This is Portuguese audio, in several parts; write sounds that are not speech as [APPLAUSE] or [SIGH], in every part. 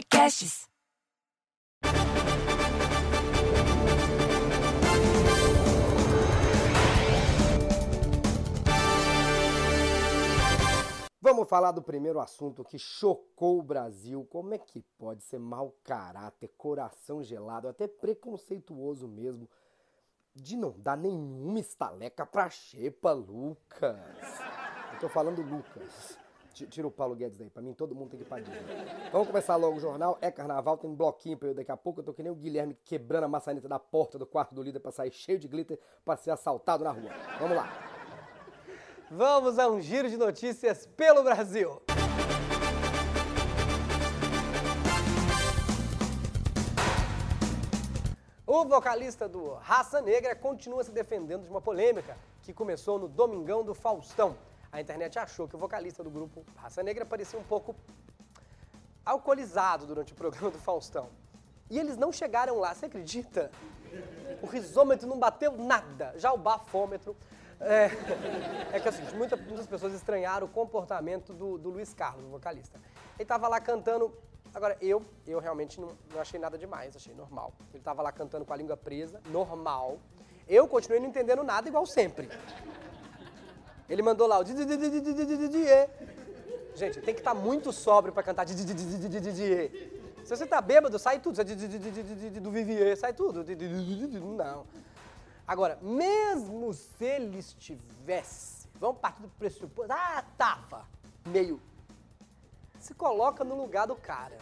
Podcasts. Vamos falar do primeiro assunto que chocou o Brasil. Como é que pode ser mau caráter, coração gelado, até preconceituoso mesmo, de não dar nenhuma estaleca pra Xepa, Lucas? Eu tô falando Lucas. Ti- Tira o Paulo Guedes daí, pra mim todo mundo tem que ir pra. Vamos começar logo o jornal. É carnaval, tem bloquinho pra eu daqui a pouco. Eu tô que nem o Guilherme quebrando a maçaneta da porta do quarto do líder pra sair cheio de glitter pra ser assaltado na rua. Vamos lá. Vamos a um giro de notícias pelo Brasil. O vocalista do Raça Negra continua se defendendo de uma polêmica que começou no Domingão do Faustão. A internet achou que o vocalista do grupo Raça Negra parecia um pouco alcoolizado durante o programa do Faustão. E eles não chegaram lá, você acredita? O risômetro não bateu nada, já o bafômetro. É, é que assim, muita- muitas pessoas estranharam o comportamento do, do Luiz Carlos, o vocalista. Ele tava lá cantando. Agora, eu, eu realmente não, não achei nada demais, achei normal. Ele tava lá cantando com a língua presa, normal. Eu continuei não entendendo nada, igual sempre. Ele mandou lá o Gente, tem que estar muito sóbrio para cantar Se você tá bêbado, sai tudo. Do Vivier, sai tudo. Não. Agora, mesmo se ele estivesse, vamos partir do pressuposto. Ah, tava meio. Se coloca no lugar do cara.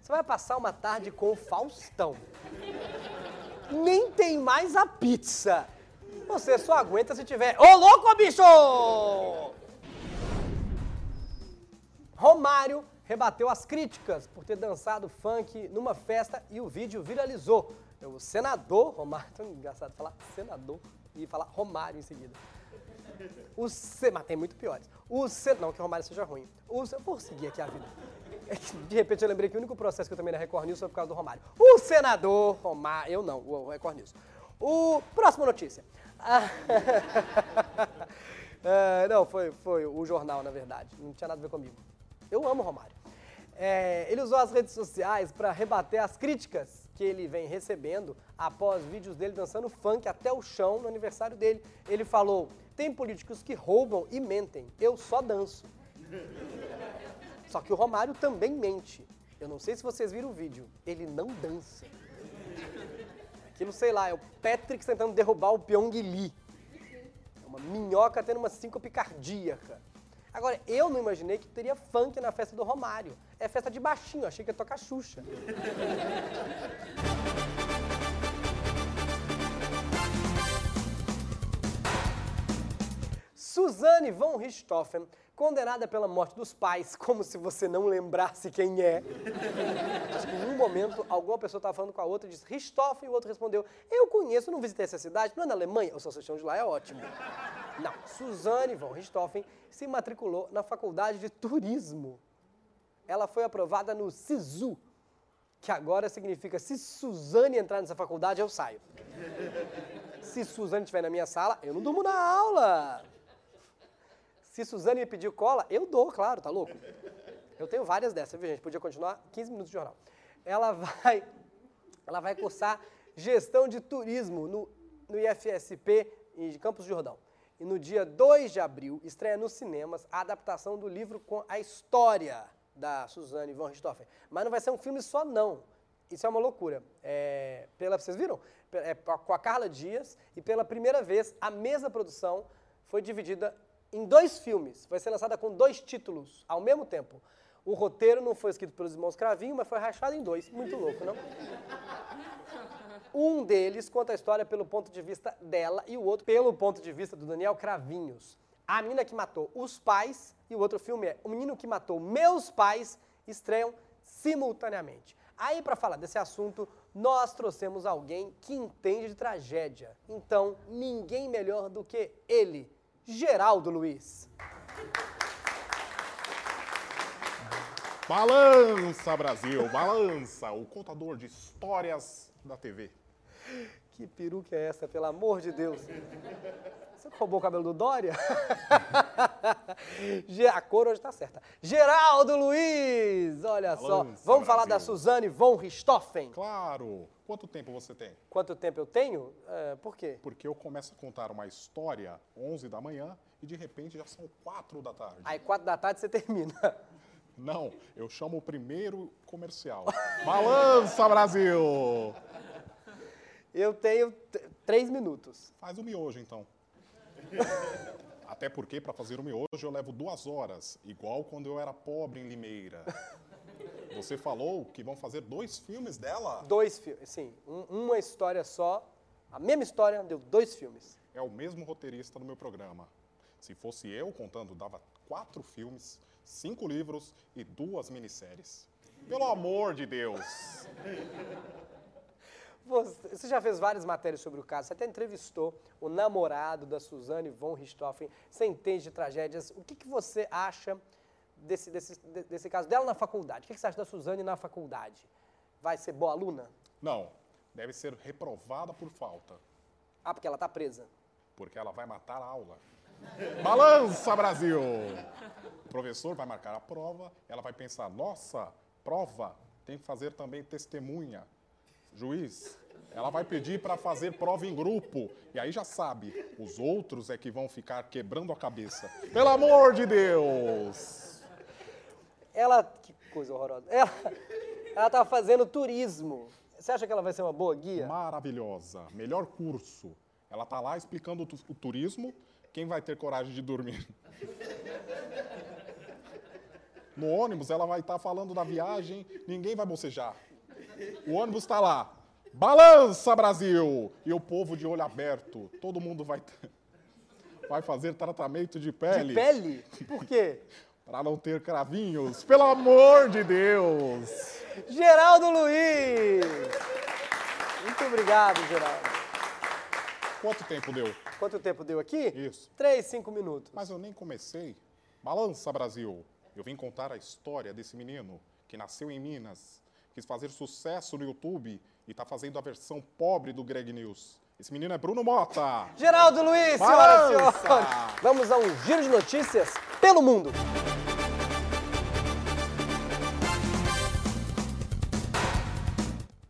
Você vai passar uma tarde com o Faustão. Nem tem mais a pizza. Você só aguenta se tiver. Ô, louco, bicho! Romário rebateu as críticas por ter dançado funk numa festa e o vídeo viralizou. O senador Romário, [LAUGHS] tão engraçado falar senador e falar Romário em seguida. O se... Mas tem muito piores. O se... Não que o Romário seja ruim. O se... Vou seguir aqui a vida. É de repente eu lembrei que o único processo que eu também na Record News foi por causa do Romário. O senador Romário... Eu não, o Record News. O... Próxima notícia. Ah, [LAUGHS] É, não, foi, foi o jornal, na verdade. Não tinha nada a ver comigo. Eu amo Romário. É, ele usou as redes sociais para rebater as críticas que ele vem recebendo após vídeos dele dançando funk até o chão no aniversário dele. Ele falou: tem políticos que roubam e mentem, eu só danço. Só que o Romário também mente. Eu não sei se vocês viram o vídeo, ele não dança. Aquilo, sei lá, é o Patrick tentando derrubar o Pyong Lee. É uma minhoca tendo uma síncope cardíaca. Agora, eu não imaginei que teria funk na festa do Romário. É festa de baixinho, achei que ia tocar Xuxa. Suzane von Richthofen, condenada pela morte dos pais, [LAUGHS] como se você não lembrasse quem é. Em um momento, alguma pessoa estava falando com a outra e disse Richthofen, e o outro respondeu, eu conheço, não visitei essa cidade, não é na Alemanha? O seu de lá é ótimo. Não, Suzane von Richthofen se matriculou na faculdade de turismo. Ela foi aprovada no SISU, que agora significa se Suzane entrar nessa faculdade, eu saio. Se Suzane estiver na minha sala, eu não durmo na aula. Se Suzane me pedir cola, eu dou, claro, tá louco? Eu tenho várias dessas, viu, gente? Podia continuar 15 minutos de jornal. Ela [LAUGHS] vai, ela vai cursar gestão de turismo no, no IFSP em Campos do Jordão. E no dia 2 de abril, estreia nos cinemas a adaptação do livro com a história da Suzane von Richthofen. Mas não vai ser um filme só, não. Isso é uma loucura. É, pela, vocês viram? É, com a Carla Dias, e pela primeira vez, a mesma produção foi dividida em dois filmes. Vai ser lançada com dois títulos ao mesmo tempo. O roteiro não foi escrito pelos irmãos Cravinho, mas foi rachado em dois. Muito louco, não? Um deles conta a história pelo ponto de vista dela e o outro pelo ponto de vista do Daniel Cravinhos. A menina que matou os pais e o outro filme é O Menino que Matou Meus Pais estreiam simultaneamente. Aí, para falar desse assunto, nós trouxemos alguém que entende de tragédia. Então, ninguém melhor do que ele, Geraldo Luiz. Balança, Brasil, balança, o contador de histórias da TV. Que peruca é essa, pelo amor de Deus? Você roubou o cabelo do Dória? [LAUGHS] A cor hoje tá certa. Geraldo Luiz, olha só. Balança, Vamos falar da Brasil. Suzane von Richthofen. Claro! Quanto tempo você tem? Quanto tempo eu tenho? É, por quê? Porque eu começo a contar uma história 11 da manhã e de repente já são 4 da tarde. Aí, quatro da tarde, você termina. [LAUGHS] Não, eu chamo o primeiro comercial. [LAUGHS] Balança, Brasil! Eu tenho t- três minutos. Faz o miojo, então. [LAUGHS] Até porque, para fazer o miojo, eu levo duas horas, igual quando eu era pobre em Limeira. [LAUGHS] Você falou que vão fazer dois filmes dela? Dois filmes, sim. um- uma história só. A mesma história deu dois filmes. É o mesmo roteirista do meu programa. Se fosse eu contando, dava quatro filmes, cinco livros e duas minisséries. Pelo amor de Deus! [LAUGHS] Você, já fez várias matérias sobre o caso, você até entrevistou o namorado da Suzane von Richthofen, você entende de tragédias. O que, que você acha desse, desse, de- desse caso dela na faculdade? O que, que você acha da Suzane na faculdade? Vai ser boa aluna? Não, deve ser reprovada por falta, Ah, porque ela tá presa. porque ela vai matar a aula. Balança, Brasil! O professor vai marcar a prova, ela vai pensar: nossa, prova, tem que fazer também testemunha. Juiz, ela vai pedir para fazer prova em grupo. E aí já sabe, os outros é que vão ficar quebrando a cabeça. Pelo amor de Deus! Ela, que coisa horrorosa. Ela, ela tá fazendo turismo. Você acha que ela vai ser uma boa guia? Maravilhosa, melhor curso. Ela tá lá explicando o tu- o turismo. Quem vai ter coragem de dormir? No ônibus, ela vai estar falando da viagem, ninguém vai bocejar. O ônibus está lá. Balança, Brasil! E o povo de olho aberto. Todo mundo vai, vai fazer tratamento de pele. De pele? Por quê? Para não ter cravinhos. Pelo amor de Deus! Geraldo Luiz! Muito obrigado, Geraldo. Quanto tempo deu? Quanto tempo deu aqui? Isso. Três, cinco minutos. Mas eu nem comecei. Balança, Brasil! Eu vim contar a história desse menino que nasceu em Minas, quis fazer sucesso no YouTube e tá fazendo a versão pobre do Greg News. Esse menino é Bruno Mota! Geraldo Luiz, senhoras e senhores. Vamos a um giro de notícias pelo mundo.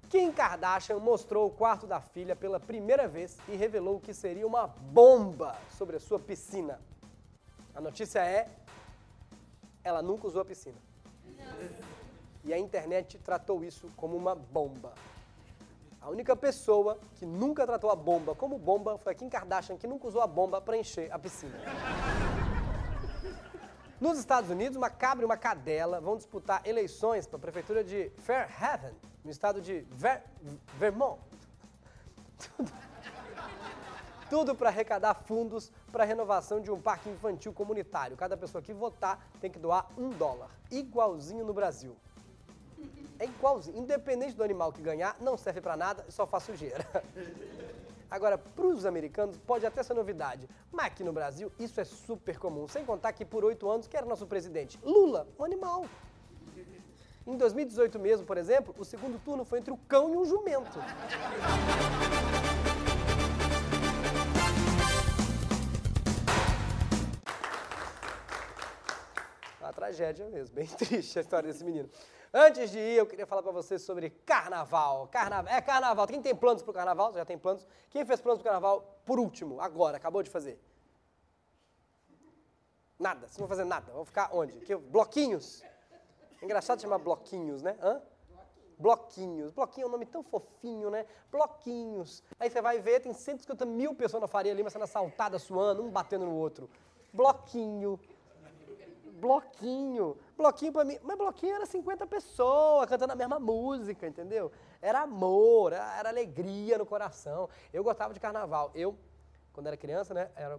Kim Kardashian mostrou o quarto da filha pela primeira vez e revelou que seria uma bomba sobre a sua piscina. A notícia é: ela nunca usou a piscina. E a internet tratou isso como uma bomba. A única pessoa que nunca tratou a bomba como bomba foi a Kim Kardashian, que nunca usou a bomba para encher a piscina. Nos Estados Unidos, uma cabra e uma cadela vão disputar eleições para a prefeitura de Fairhaven, no estado de Ver- Vermont. Tudo, tudo para arrecadar fundos para a renovação de um parque infantil comunitário. Cada pessoa que votar tem que doar um dólar, igualzinho no Brasil. É igualzinho. Independente do animal que ganhar, não serve pra nada e só faz sujeira. [LAUGHS] Agora, pros americanos, pode até ser novidade, mas aqui no Brasil isso é super comum. Sem contar que por oito anos, quem era nosso presidente? Lula, um animal. Em 2018 mesmo, por exemplo, o segundo turno foi entre o cão e um jumento. Uma tragédia mesmo, bem [LAUGHS] triste a história desse menino. Antes de ir, eu queria falar pra vocês sobre carnaval. Carnaval, é carnaval. Quem tem planos pro carnaval? Você já tem planos? Quem fez planos pro carnaval por último, agora, acabou de fazer? Nada, vocês não vão fazer nada. Vão ficar onde? Aqui, bloquinhos. Engraçado chamar bloquinhos, né? Hã? Bloquinhos. Bloquinho é um nome tão fofinho, né? Bloquinhos. Aí você vai ver, tem 150 mil pessoas na Faria Lima sendo assaltadas, suando, um batendo no outro. Bloquinho. Bloquinho. Bloquinho pra mim. Mas bloquinho era 50 pessoas cantando a mesma música, entendeu? Era amor, era, alegria no coração. Eu gostava de carnaval. Eu, quando era criança, né? Era,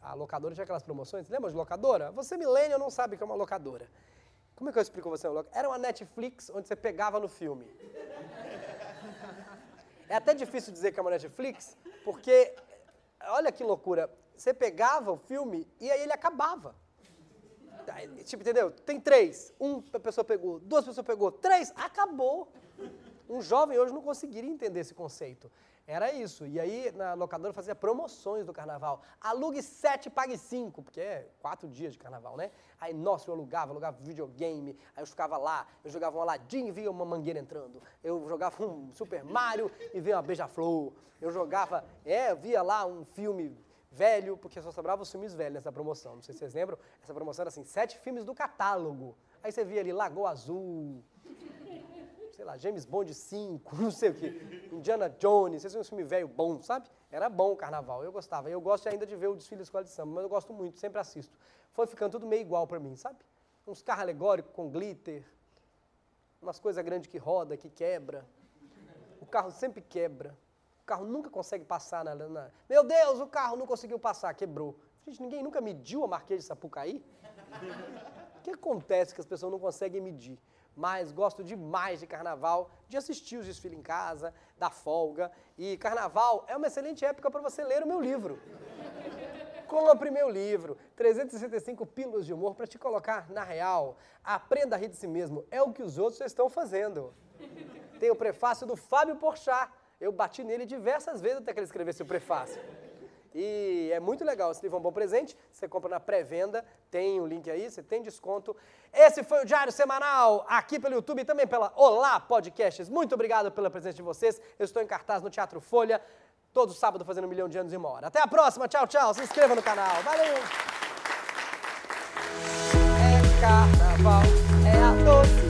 a locadora tinha aquelas promoções. Lembra de locadora? Você, milênio, não sabe o que é uma locadora. Como é que eu explico você? Era uma Netflix onde você pegava no filme. É até difícil dizer que é uma Netflix, porque, olha que loucura, você pegava o filme e aí ele acabava. Tipo, entendeu? Tem três. Um pessoa pegou, duas pessoas pegou, três, acabou. Um jovem hoje não conseguiria entender esse conceito. Era isso. E aí, na locadora fazia promoções do carnaval. Alugue sete, pague cinco, porque é quatro dias de carnaval, né? Aí, nossa, eu alugava, alugava videogame, aí eu ficava lá, eu jogava um Aladdin e via uma mangueira entrando. Eu jogava um Super Mario e via uma beija-flor. Eu jogava, é, via lá um filme velho, porque só sobrava os filmes velhos nessa promoção. Não sei se vocês lembram, essa promoção era assim, sete filmes do catálogo. Aí você via ali Lagoa Azul, sei lá, James Bond 5, [LAUGHS] não sei o que, Indiana Jones, esse é um filme velho bom, sabe? Era bom o carnaval, eu gostava. Eu gosto ainda de ver o desfile da escola de samba, mas eu gosto muito, sempre assisto. Foi ficando tudo meio igual para mim, sabe? Uns carros alegóricos com glitter, umas coisas grandes que roda, que quebra. O carro sempre quebra. O carro nunca consegue passar na, na... Meu Deus, o carro não conseguiu passar, quebrou. Gente, ninguém nunca mediu a Marquês de Sapucaí? [LAUGHS] O que acontece que as pessoas não conseguem medir? mas gosto demais de carnaval, de assistir os desfiles em casa, da folga. E carnaval é uma excelente época para você ler o meu livro. Compre meu livro, 365 pílulas de humor para te colocar na real. Aprenda a rir de si mesmo, é o que os outros estão fazendo. Tem o prefácio do Fábio Porchat. Eu bati nele diversas vezes até que ele escrevesse o prefácio. E é muito legal, esse livro é um bom presente, você compra na pré-venda, tem o um link aí, você tem desconto. Esse foi o Diário Semanal, aqui pelo YouTube e também pela Olá Podcasts. Muito obrigado pela presença de vocês. Eu estou em cartaz no Teatro Folha, todo sábado fazendo um milhão de anos e uma hora. Até a próxima, tchau, tchau, se inscreva no canal, valeu! É carnaval, é a doce